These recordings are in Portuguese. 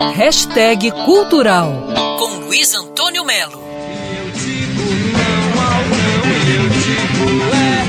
Hashtag Cultural com Luiz Antônio Melo. Eu digo não ao não, eu digo é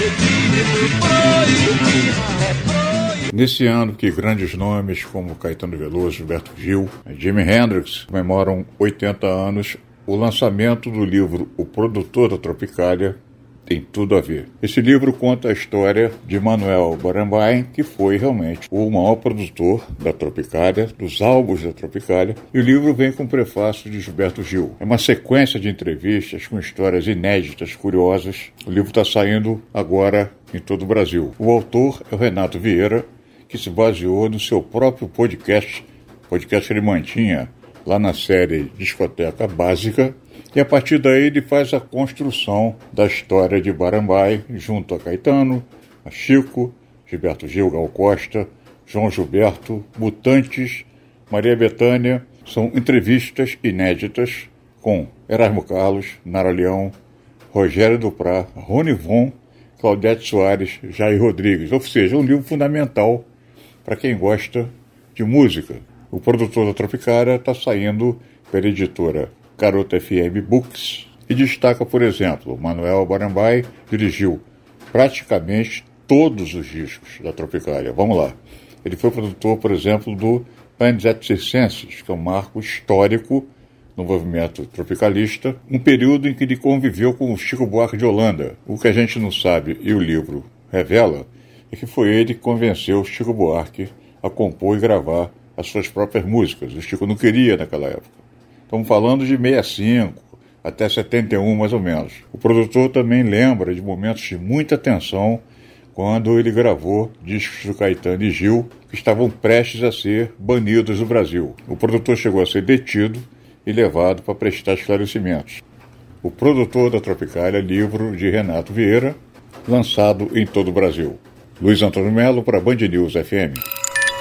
proibido, proibido, é proibido. Nesse ano que grandes nomes como Caetano Veloso, Gilberto Gil, Jimi Hendrix comemoram 80 anos, o lançamento do livro O Produtor da Tropicália tem tudo a ver. Esse livro conta a história de Manuel Barambain, que foi realmente o maior produtor da Tropicália, dos álbuns da Tropicália, e o livro vem com o prefácio de Gilberto Gil. É uma sequência de entrevistas com histórias inéditas, curiosas. O livro está saindo agora em todo o Brasil. O autor é o Renato Vieira, que se baseou no seu próprio podcast, podcast que ele mantinha lá na série Discoteca Básica, e a partir daí ele faz a construção da história de Barambai, junto a Caetano, a Chico, Gilberto Gil, Gal Costa, João Gilberto, Mutantes, Maria Bethânia. São entrevistas inéditas com Erasmo Carlos, Nara Leão, Rogério Duprá, Rony Von, Claudete Soares, Jair Rodrigues. Ou seja, um livro fundamental para quem gosta de música. O produtor da Tropicária está saindo pela editora Garota FM Books, e destaca, por exemplo, Manuel Barambai dirigiu praticamente todos os discos da Tropicália. Vamos lá. Ele foi produtor, por exemplo, do Panzet Circenses, que é um marco histórico no movimento tropicalista, um período em que ele conviveu com o Chico Buarque de Holanda. O que a gente não sabe e o livro revela é que foi ele que convenceu o Chico Buarque a compor e gravar as suas próprias músicas. O Chico não queria naquela época. Estamos falando de 65 até 71, mais ou menos. O produtor também lembra de momentos de muita tensão quando ele gravou discos do Caetano e Gil que estavam prestes a ser banidos do Brasil. O produtor chegou a ser detido e levado para prestar esclarecimentos. O produtor da Tropicália, livro de Renato Vieira, lançado em todo o Brasil. Luiz Antônio Melo para Band News FM.